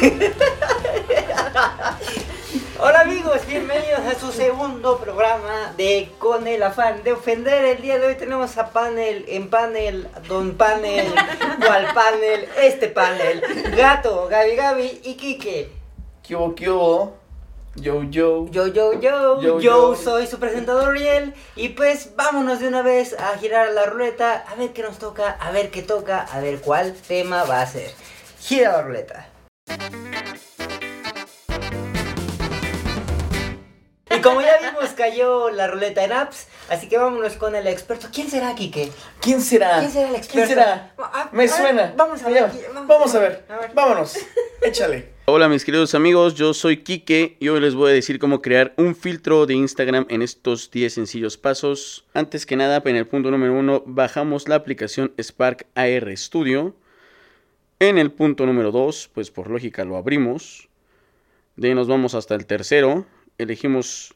Hola amigos, bienvenidos a su segundo programa de Con el afán de ofender. El día de hoy tenemos a panel, en panel, don panel, cual panel, este panel, Gato, Gaby Gaby y Quique. ¿Qué hubo, qué hubo? Yo, yo. Yo, yo, yo, yo, Yo, yo. soy su presentador Riel y pues vámonos de una vez a girar la ruleta, a ver qué nos toca, a ver qué toca, a ver cuál tema va a ser. Gira la ruleta. Y como ya vimos, cayó la ruleta en apps, así que vámonos con el experto. ¿Quién será, Quique? ¿Quién será? ¿Quién será el experto? ¿Quién será? Me suena. Vamos a ver. Vamos a ver. A ver. Vámonos. Échale. Hola mis queridos amigos, yo soy Quique y hoy les voy a decir cómo crear un filtro de Instagram en estos 10 sencillos pasos. Antes que nada, en el punto número 1 bajamos la aplicación Spark AR Studio. En el punto número 2, pues por lógica lo abrimos. De ahí nos vamos hasta el tercero, elegimos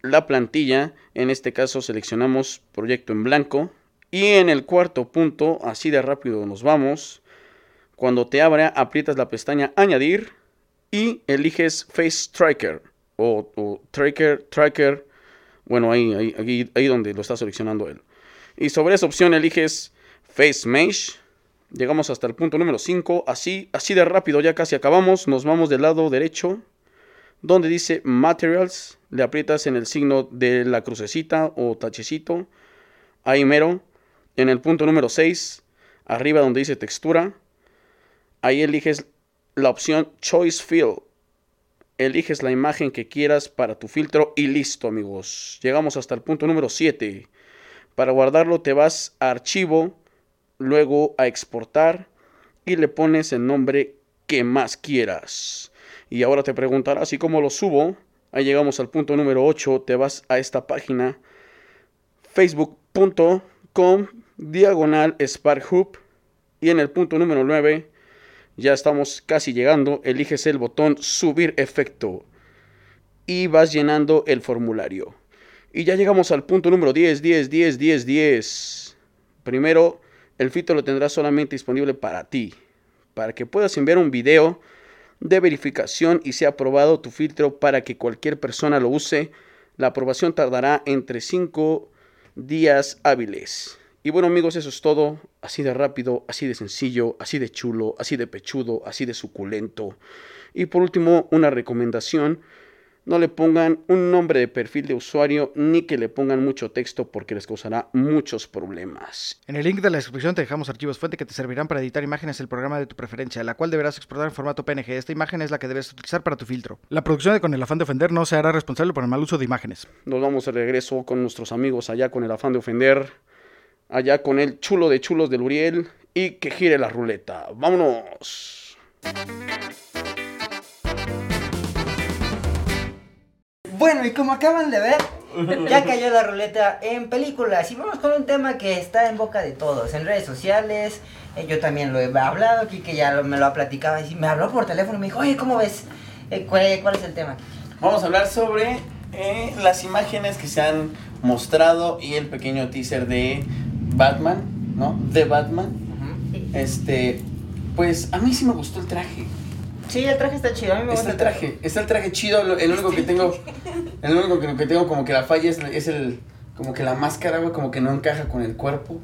la plantilla, en este caso seleccionamos proyecto en blanco. Y en el cuarto punto, así de rápido nos vamos. Cuando te abra, aprietas la pestaña Añadir y eliges Face Tracker o, Tracker, Tracker. Bueno, ahí, ahí, ahí, ahí donde lo está seleccionando él. Y sobre esa opción eliges Face Mesh. Llegamos hasta el punto número 5. Así, así de rápido, ya casi acabamos. Nos vamos del lado derecho, donde dice Materials. Le aprietas en el signo de la crucecita o tachecito. Ahí mero. En el punto número 6, arriba donde dice textura, ahí eliges la opción Choice Fill. Eliges la imagen que quieras para tu filtro y listo, amigos. Llegamos hasta el punto número 7. Para guardarlo te vas a archivo, luego a exportar y le pones el nombre que más quieras. Y ahora te preguntarás, ¿y cómo lo subo? Ahí llegamos al punto número 8, te vas a esta página facebook.com diagonal SparkHub y en el punto número 9 ya estamos casi llegando, eliges el botón subir efecto y vas llenando el formulario. Y ya llegamos al punto número 10, 10, 10, 10, 10. Primero, el filtro lo tendrás solamente disponible para ti, para que puedas enviar un video de verificación y sea aprobado tu filtro para que cualquier persona lo use. La aprobación tardará entre 5 días hábiles. Y bueno amigos, eso es todo. Así de rápido, así de sencillo, así de chulo, así de pechudo, así de suculento. Y por último, una recomendación. No le pongan un nombre de perfil de usuario ni que le pongan mucho texto porque les causará muchos problemas. En el link de la descripción te dejamos archivos fuente que te servirán para editar imágenes del programa de tu preferencia, la cual deberás exportar en formato PNG. Esta imagen es la que debes utilizar para tu filtro. La producción de Con el afán de ofender no se hará responsable por el mal uso de imágenes. Nos vamos de regreso con nuestros amigos allá con el afán de ofender. Allá con el chulo de chulos del Uriel. Y que gire la ruleta. ¡Vámonos! Bueno, y como acaban de ver, ya cayó la ruleta en películas. Y vamos con un tema que está en boca de todos, en redes sociales. Eh, yo también lo he hablado, que ya lo- me lo ha platicado. Y me habló por teléfono y me dijo, oye, ¿cómo ves? Eh, ¿cuál, cuál es el tema? Vamos a hablar sobre eh, las imágenes que se han mostrado y el pequeño teaser de Batman, ¿no? De Batman. Este, pues a mí sí me gustó el traje. Sí, el traje está chido. A mí me Está gusta el traje, está el traje chido. El único que tengo, el único que, que tengo como que la falla es, es el, como que la máscara, güey, como que no encaja con el cuerpo.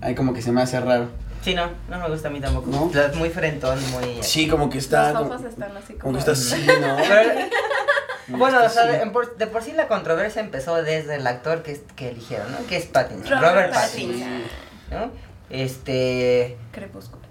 Ahí como que se me hace raro. Sí, no, no me gusta a mí tampoco. ¿No? Es muy frentón, muy... Sí, como que está, Los como, están así como como. que está así, ¿no? Pero- bueno, o sea, de, por, de por sí la controversia empezó desde el actor que, que eligieron, ¿no? Que es Pattinson. Robert Robert, Pattinson. Pattinson. ¿no? Este... Crepúsculo.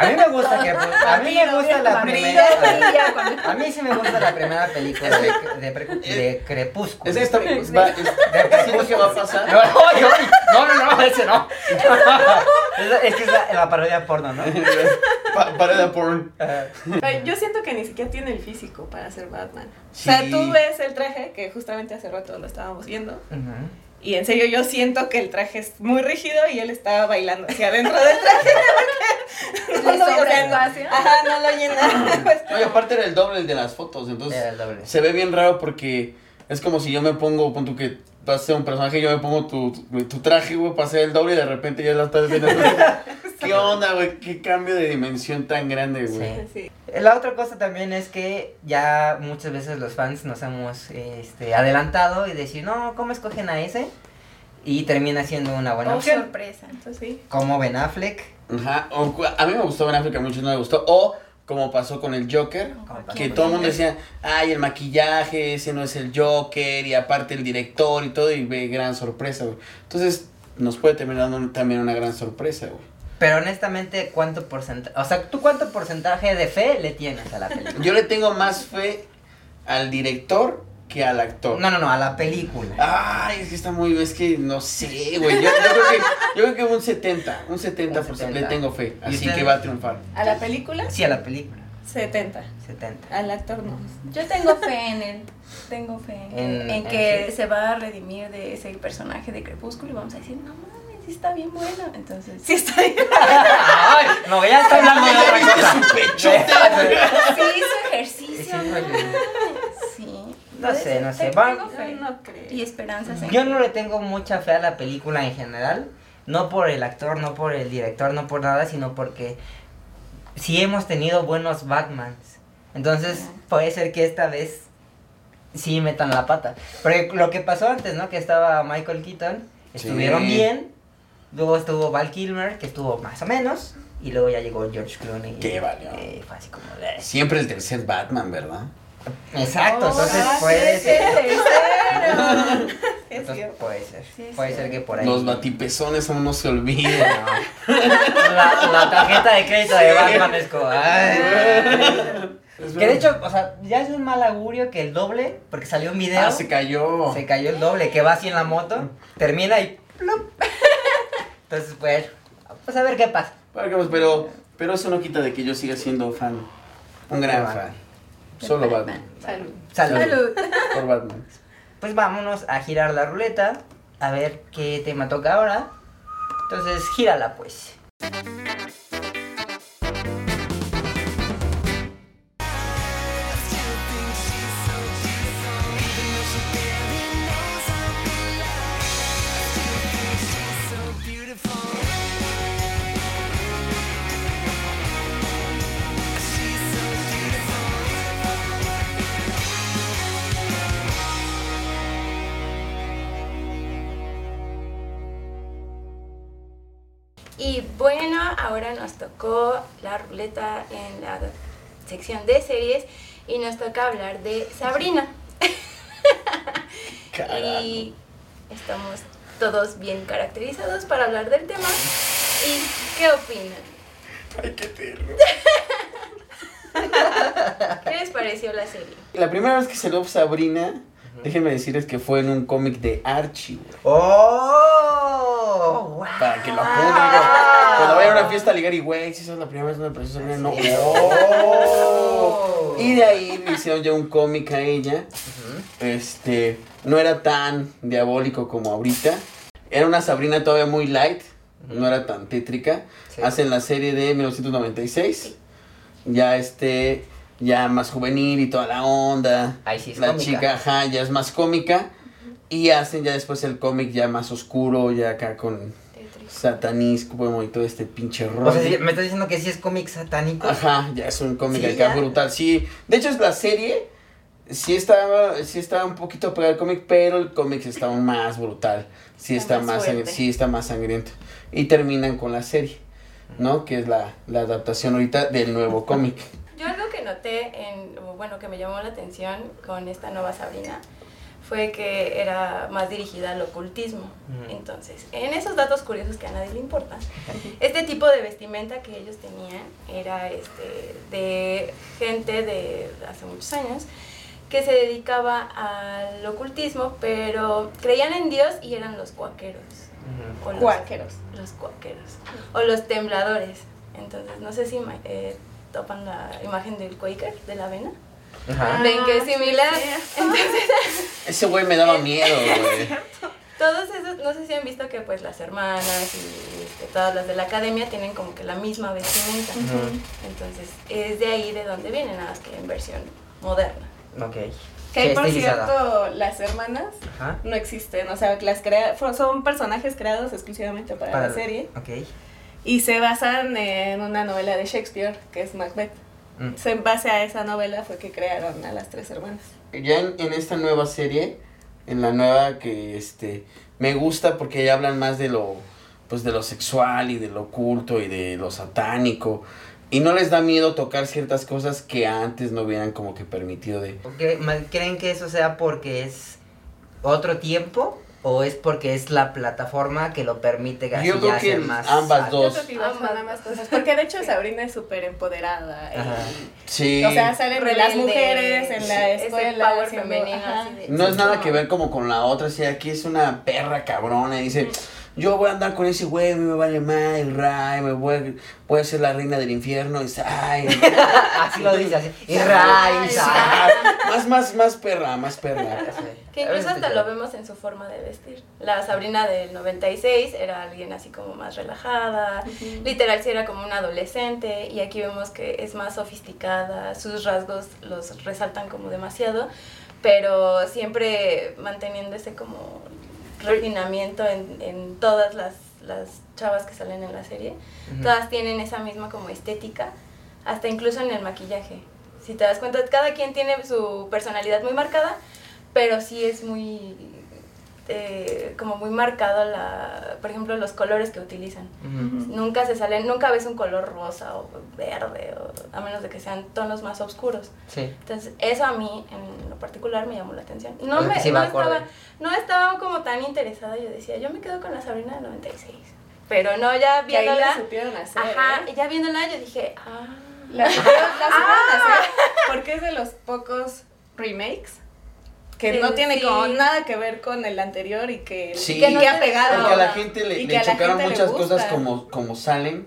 A mí me gusta que... A mí me gusta la primera... A mí sí me gusta la primera película de, de, de Crepúsculo. Es esta, es, va- es- que va a pasar. No, no, yo- no, no, ese no. es, es que es la, la parodia porno, ¿no? Pa- Parada porn. Eh, Ay, Yo siento que ni siquiera tiene el físico para ser Batman. Sí. O sea, tú ves el traje, que justamente hace rato lo estábamos viendo, ujú. Y en serio yo siento que el traje es muy rígido y él estaba bailando hacia adentro del traje. porque ¿Le no lo-? Ajá, no lo llena. Pues, Oye, aparte era el doble el de las fotos, entonces Era el doble. se ve bien raro porque es como si yo me pongo, pon tú que vas a ser un personaje y yo me pongo tu, tu, tu traje, güey, para hacer el doble y de repente ya la estás viendo. ¿Qué ¿Qué onda, güey? ¿Qué cambio de dimensión tan grande, güey? Sí. La otra cosa también es que ya muchas veces los fans nos hemos este, adelantado y decir, no, ¿cómo escogen a ese? Y termina siendo una buena Oh, opción. sorpresa. Entonces sí. Como Ben Affleck. Ajá. O a mí me gustó Ben Affleck, a muchos no me gustó. O como pasó con el Joker, que todo el mundo decía, ay, el maquillaje, ese no es el Joker, y aparte el director y todo, y ve gran sorpresa, güey. Entonces, nos puede terminar dando también una gran sorpresa, güey. Pero honestamente, ¿cuánto porcentaje? O sea, ¿tú cuánto porcentaje de fe le tienes a la película? Yo le tengo más fe al director que al actor. No, no, no, a la película. Ay, es que está muy, es que no sé, güey. Yo, yo creo que, yo creo que un 70, un 70, Un 70. le tengo fe. ¿Y Así que va a triunfar. ¿A la película? Sí, a la película. 70. 70. Al actor no. Yo tengo fe en él. Tengo fe en, En- en que se va a redimir de ese personaje de Crepúsculo y vamos a decir, no mames, sí está bien bueno. Entonces, Sí, está bien. Ay, no, ya está hablando de otra cosa. su pechote? sí hizo ejercicio. Sí, no sé, no sé. Tengo Va- fe No creo. y esperanzas Yo no le tengo mucha fe a la película en general. No por el actor, no por el director, no por nada, sino porque sí hemos tenido buenos Batmans. Entonces puede ser que esta vez sí metan la pata. Porque lo que pasó antes, ¿no? Que estaba Michael Keaton, estuvieron Sí. bien. Luego estuvo Val Kilmer, que estuvo más o menos. Y luego ya llegó George Clooney. Qué valió. eh, fue así como... de- Siempre el tercer Batman, ¿verdad? Exacto, entonces Ah, puede sí, ser. Entonces puede ser. Sí, puede ser que por ahí. Los batipezones aún no se olvidan. La, la tarjeta de crédito de Batman es como. ay. Es Que de hecho, o sea, ya es un mal augurio que el doble, porque salió un video, Ah, se cayó. se cayó el doble, que va así en la moto, termina y. plup. Entonces, bueno, pues a ver qué pasa. Pues, Pero, pero eso no quita de que yo siga siendo fan. Un gran Batman. fan. Solo Batman. Salud. Salud. Salud. Por Batman. Pues vámonos a girar la ruleta, a ver qué tema toca ahora. Entonces, gírala pues. Y bueno, ahora nos tocó la ruleta en la sección de series y nos toca hablar de Sabrina. Y estamos todos bien caracterizados para hablar del tema. ¿Y qué opinan? Ay, qué terror. ¿Qué les pareció la serie? La primera vez que se lo Sabrina, déjenme decirles que fue en un cómic de Archie, güey. ¡Oh! Wow. Para que lo apunten. digo, Cuando vaya a una fiesta a ligar y, güey, si esa es la primera vez que me Sabrina, no. Sí. ¡Oh! Y de ahí me hicieron ya un cómic a ella. Este, no era tan diabólico como ahorita. Era una Sabrina todavía muy light, no era tan tétrica. Sí. Hacen la serie de 1996. Ya este, ya más juvenil y toda la onda. Ahí sí es la cómica. chica, ajá, ya es más cómica. Y hacen ya después el cómic ya más oscuro, ya acá con satanismo y todo este pinche rollo. O sea, sí, me estás diciendo que sí es cómic satánico. Ajá, ya es un cómic Sí, acá ya. brutal. Sí, de hecho es la serie. Sí está, sí está un poquito pegado al cómic, pero el cómic está aún más brutal. Sí está, Está más más, sí está más sangriento. Y terminan con la serie, ¿no? Que es la, la adaptación ahorita del nuevo cómic. Yo algo que noté, en, bueno, que me llamó la atención con esta nueva Sabrina, fue que era más dirigida al ocultismo. Ujú. Entonces, en esos datos curiosos que a nadie le importan, este tipo de vestimenta que ellos tenían era este, de gente de hace muchos años que se dedicaba al ocultismo, pero creían en Dios y eran los cuaqueros. Ujú. O los- Cuáqueros. los cuáqueros o los tembladores. Entonces, no sé si eh, topan la imagen del Quaker, de la avena. Ajá. Ven que es sí, similar. Entonces, Ese güey me daba miedo, güey. todos esos, no sé si han visto que pues las hermanas y este, todas las de la academia tienen como que la misma vestimenta. Ujú. Entonces, es de ahí de donde vienen, nada más que en versión moderna. Ok. Que ahí, Sí, por estilizada. cierto, las hermanas Ajá. no existen. O sea, las crea fue- son personajes creados exclusivamente para, la serie. Ok. y se basan en una novela de Shakespeare que es Macbeth. Mm. Se- En base a esa novela fue que crearon a las tres hermanas. Ya en, en esta nueva serie, en la nueva que este me gusta porque ya hablan más de lo pues de lo sexual y de lo oculto y de lo satánico y no les da miedo tocar ciertas cosas que antes no hubieran como que permitido de ¿Cre- ma- ¿Creen que eso sea porque es otro tiempo o es porque es la plataforma que lo permite así Yo creo ya que más ambas alto? dos. Yo creo que Ambas ambas cosas. Porque de hecho Sabrina es súper empoderada. y- Ajá. Sí. O sea, salen de las mujeres en la ese escuela. power haciendo- femenino, ajá. así de- No es nada que ver como con la otra, si aquí es una perra cabrona y dice, yo voy a andar con ese güey, me vale mal el ray, me voy, a- voy a ser la reina del infierno, y ay, así lo dice así. Y Ray, más, más, más perra, más perra. Que incluso hasta lo vemos en su forma de vestir. La Sabrina del 96 era alguien así como más relajada, literal sí era como una adolescente y aquí vemos que es más sofisticada, sus rasgos los resaltan como demasiado, pero siempre manteniendo ese como refinamiento en, en todas las, las chavas que salen en la serie. Todas tienen esa misma como estética, hasta incluso en el maquillaje. Si te das cuenta, cada quien tiene su personalidad muy marcada, pero sí es muy eh, como muy marcado la por ejemplo los colores que utilizan nunca se salen nunca ves un color rosa o verde o, a menos de que sean tonos más oscuros Sí. entonces eso a mí en particular me llamó la atención no me sí no va acorde. estaba no estaba como tan interesada yo decía yo me quedo con la Sabrina del 96 pero no ya viéndola supieron hacer. ajá ¿eh? ya viéndola yo dije ah La supieron, la supieron hacer porque es de los pocos remakes que Sí, no tiene sí. como nada que ver con el anterior y que, Sí. que no ha pegado. Porque a la gente le, le chocaron gente le muchas gusta. cosas como, como Salem,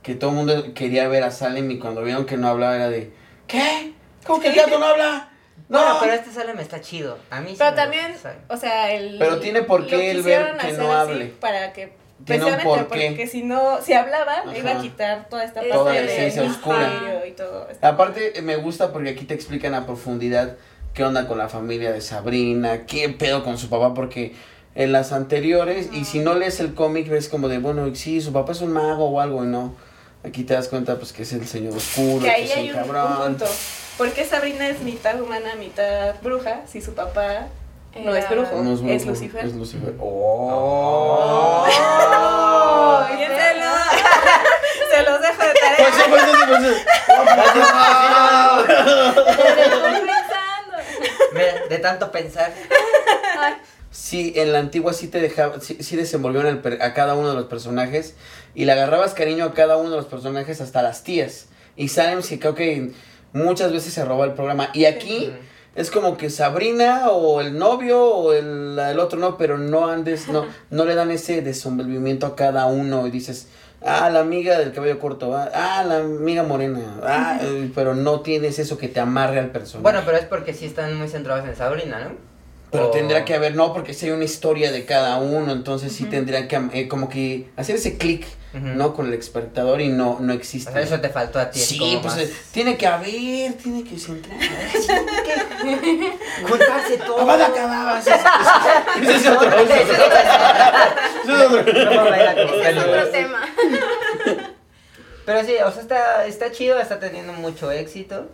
que todo el mundo quería ver a Salem y cuando vieron que no hablaba era de, ¿qué? ¿Cómo que el gato no habla? No, Bueno, pero este Salem está chido. A mí sí Pero me también, Salem. o sea, el. Pero tiene por qué el ver que no así hable. Para que. Tiene un precisamente porqué. porque si no, si hablaba, Ajá. iba a quitar toda esta Toda parte la esencia oscura. y todo. Aparte, me gusta porque aquí te explican a profundidad qué onda con la familia de Sabrina, qué pedo con su papá, porque en las anteriores, y si no lees el cómic, ves como de, bueno, sí, su papá es un mago o algo, y no. Aquí te das cuenta, pues, que es el señor oscuro, Que que, ahí es hay un un, un cabrón. punto. ¿Por qué Sabrina es mitad humana, mitad bruja, si su papá no es brujo? No es, brujo, Lucifer. Es Lucifer. Oh. Oh, ¿quién se lo- se los dejo de tarea. Pues sí, pues sí, pues sí. pensando Mira, de tanto pensar. Sí, en la antigua sí te dejaba, sí, sí desenvolvieron el per- a cada uno de los personajes y le agarrabas cariño a cada uno de los personajes, hasta las tías. Y Salem sí creo que muchas veces se robó el programa. Y aquí es como que Sabrina o el novio o el, el otro no, pero no andes, no, no le dan ese desenvolvimiento a cada uno y dices, ah, la amiga del cabello corto, ah, ah, la amiga morena, ah, eh, pero no tienes eso que te amarre al personaje. Bueno, pero es porque sí están muy centrados en Sabrina, ¿no? Pero O- tendrá que haber, no, porque si hay una historia de cada uno, entonces sí tendría que eh, como que hacer ese clic. ¿no? Con el espectador y no, no O existe. sea, eso te faltó a ti. sí, como pues más- tiene que haber, tiene que centrar. Juntarse todo. Ese es- ese es otro, ese es otro. Tema Pero sí, o sea, está, está chido, está teniendo mucho éxito.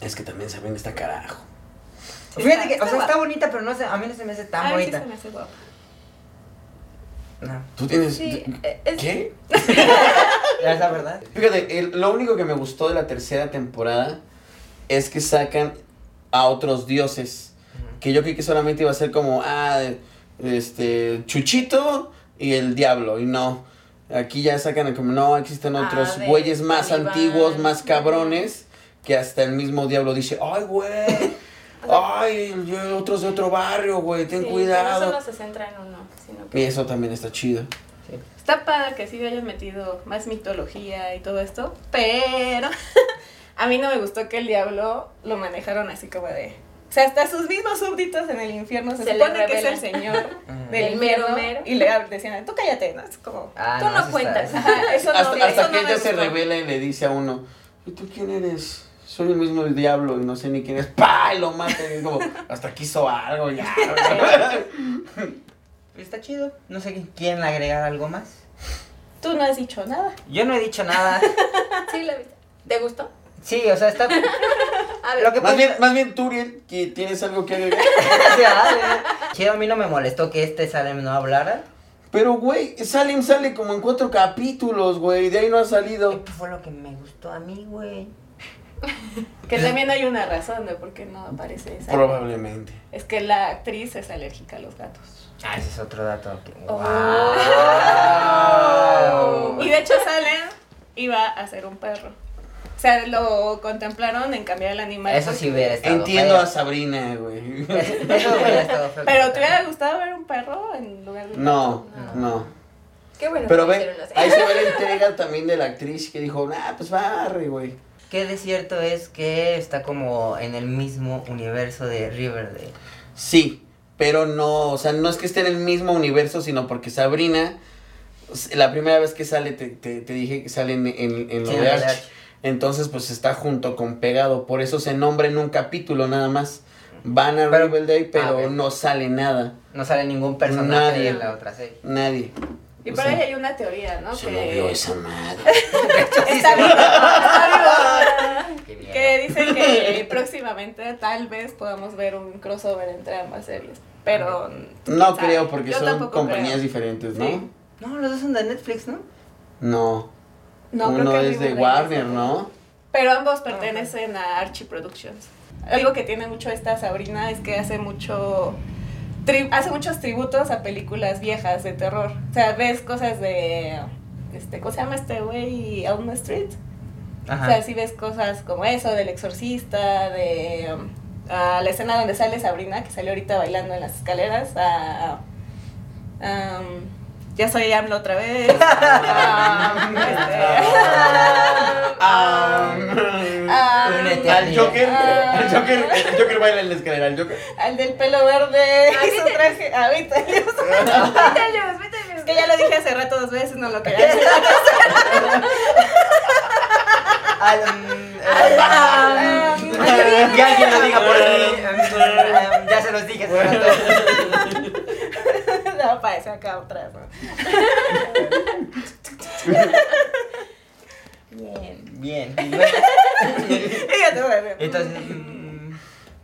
Es que también Sabrina está carajo. Fíjate que, está o sea, guapa. está bonita, pero no sé, a mí no se me hace tan sí bonita. se me hace guapa. No, ¿Tú tienes sí eh, es- qué? ya es la verdad. Fíjate, el- lo único que me gustó de la tercera temporada es que sacan a otros dioses. Que yo creí que solamente iba a ser como, ah, este, Chuchito y el diablo. Y no. Aquí ya sacan como, no, existen Ah, otros güeyes más antiguos, más cabrones. Que hasta el mismo diablo dice, ay, güey. Ay, yo- otros de otro barrio, güey, ten sí, cuidado. no solo se centra en uno sino Y que eso también está chido. Está padre que sí hayan metido más mitología y todo esto, pero a mí no me gustó que el diablo lo manejaron así como de... O sea, hasta sus mismos súbditos en el infierno se, Se le supone que es el señor del El mero mero. y le decían, tú cállate, ¿no? Es como... Ah, tú no, eso está- cuentas Ajá, eso no, hasta eso hasta no que me ella se revela y le dice a uno, ¿y tú quién eres? Soy el mismo el diablo y no sé ni quién es. ¡Pah! Y lo mata. Y es como, hasta que hizo algo ya. Está chido. No sé quién agregar algo más. Tú no has dicho nada. Yo no he dicho nada. Sí, la. ¿Te gustó? Sí, o sea, está. A ver, Lo que Más bien, más bien Turiel, que tienes algo que agregar. Chido, a mí no me molestó que este Salem no hablara. Pero, güey, Salem sale como en cuatro capítulos, güey. De ahí no ha salido. ¿Qué fue lo que me gustó a mí, güey? Que también hay una razón de por qué no aparece esa. Probablemente. Es que la actriz es alérgica a los gatos. Ah, ese es otro dato. que- Oh. ¡Wow! Y de hecho Salem iba a ser un perro. O sea, lo contemplaron en cambiar el animal. Eso sí hubiera estado Entiendo feo. a Sabrina, güey. Eso hubiera estado feo. Pero ¿te hubiera gustado ver un perro en lugar de un No, gato? no. qué bueno Pero que ve, ahí se ve la entrega también de la actriz que dijo, nah, pues barre, güey. Qué de cierto es que está como en el mismo universo de Riverdale. Sí, pero no, o sea, no es que esté en el mismo universo, sino porque Sabrina, la primera vez que sale, te, te, te dije que sale en, en, en lo Sí, de en. Archie. Entonces, pues está junto con Pegado, por eso se nombra en un capítulo nada más. Van a Pero- Riverdale, pero Ah, ok. no sale nada. No sale ningún personaje Nadie. de la otra serie. Nadie. Y O por sea, ahí hay una teoría, ¿no? Se que movió esa madre. está viva, está miedo. Que dice que próximamente tal vez podamos ver un crossover entre ambas series. Pero. No creo, porque Yo son compañías creo. diferentes, ¿no? Sí. No, los dos son de Netflix, ¿no? No. No, creo Uno que es de Warner, de- ¿no? Pero ambos pertenecen a Archie Productions. Algo que tiene mucho esta Sabrina es que hace mucho hace muchos tributos a películas viejas de terror. O sea, ves cosas de este, ¿cómo se llama este güey? Elm Street. O sea, sí ves cosas como eso, del exorcista, de um, la escena donde sale Sabrina, que salió ahorita bailando en las escaleras, um, ya soy AMLO otra vez. a, este, a, Únete Al Joker, Ah. el Joker, el Joker baila en la escalera, el Joker. al del pelo verde Ah, y su traje. Ah. Es que ya lo dije hace rato dos veces, no lo quería decir. Al, mm, eh, Ah, que alguien lo diga por mí. Mm, Ya se los dije. hace rato. No, para eso acá atrás. ¿no? Bien, bien. Entonces. mm,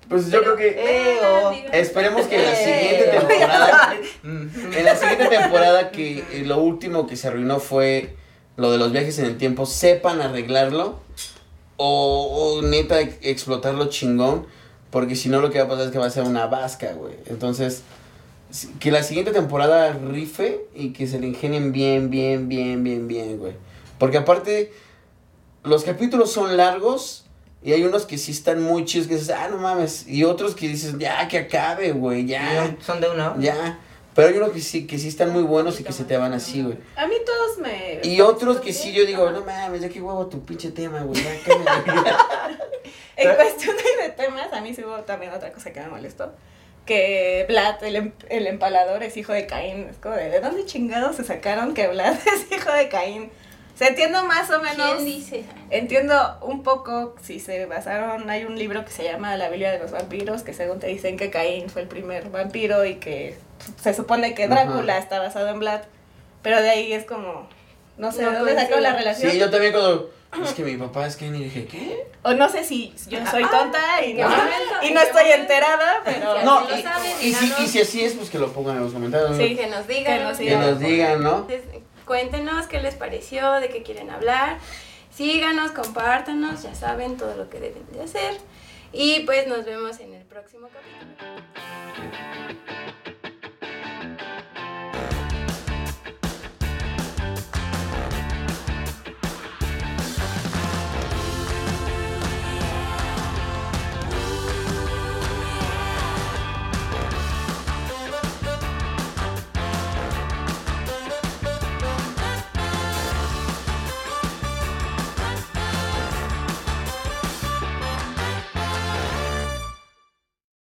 Pues yo creo que eh, oh. esperemos que en la Eh, siguiente temporada, Mm. en la siguiente temporada que eh, lo último que se arruinó fue lo de los viajes en el tiempo, sepan arreglarlo o, o neta ex- explotarlo chingón, porque si no lo que va a pasar es que va a ser una vasca, güey. Entonces, que la siguiente temporada rife y que se le ingenien bien, bien, bien, bien, bien, güey. Porque aparte, los capítulos son largos y hay unos que sí están muy chidos que dices, ah, no mames. Y otros que dices, ya, que acabe, güey, ya, Son de una hora. ya. Pero hay unos que sí, que sí están muy buenos y que se te van así, güey. A mí todos me. Y otros que sí yo digo, no mames, ya que huevo tu pinche tema, güey, ya, cámbiale". En cuestión de temas, a mí sí hubo también otra cosa que me molestó. Que Vlad, el, em- el empalador, es hijo de Caín. Es como de, ¿de dónde chingados se sacaron que Vlad es hijo de Caín? O sea, entiendo más o menos. ¿Quién dice? Entiendo un poco si se basaron. Hay un libro que se llama La Biblia de los Vampiros, que según te dicen que Caín fue el primer vampiro y que se supone que Drácula Ajá. está basado en Vlad. Pero de ahí es como. No sé, No ¿de dónde sacó la relación? Sí, yo también cuando, es que mi papá es que ni dije, ¿qué? O no sé si yo soy tonta y no, Ah, y no estoy enterada, pero. Ya. No, y, saben, y, si, y si así es, pues que lo pongan en los comentarios. Sí. Que nos digan. Que nos Que nos digan, ¿no? Entonces, cuéntenos qué les pareció, de qué quieren hablar. Síganos, compártanos, ya saben todo lo que deben de hacer. Y pues nos vemos en el próximo capítulo.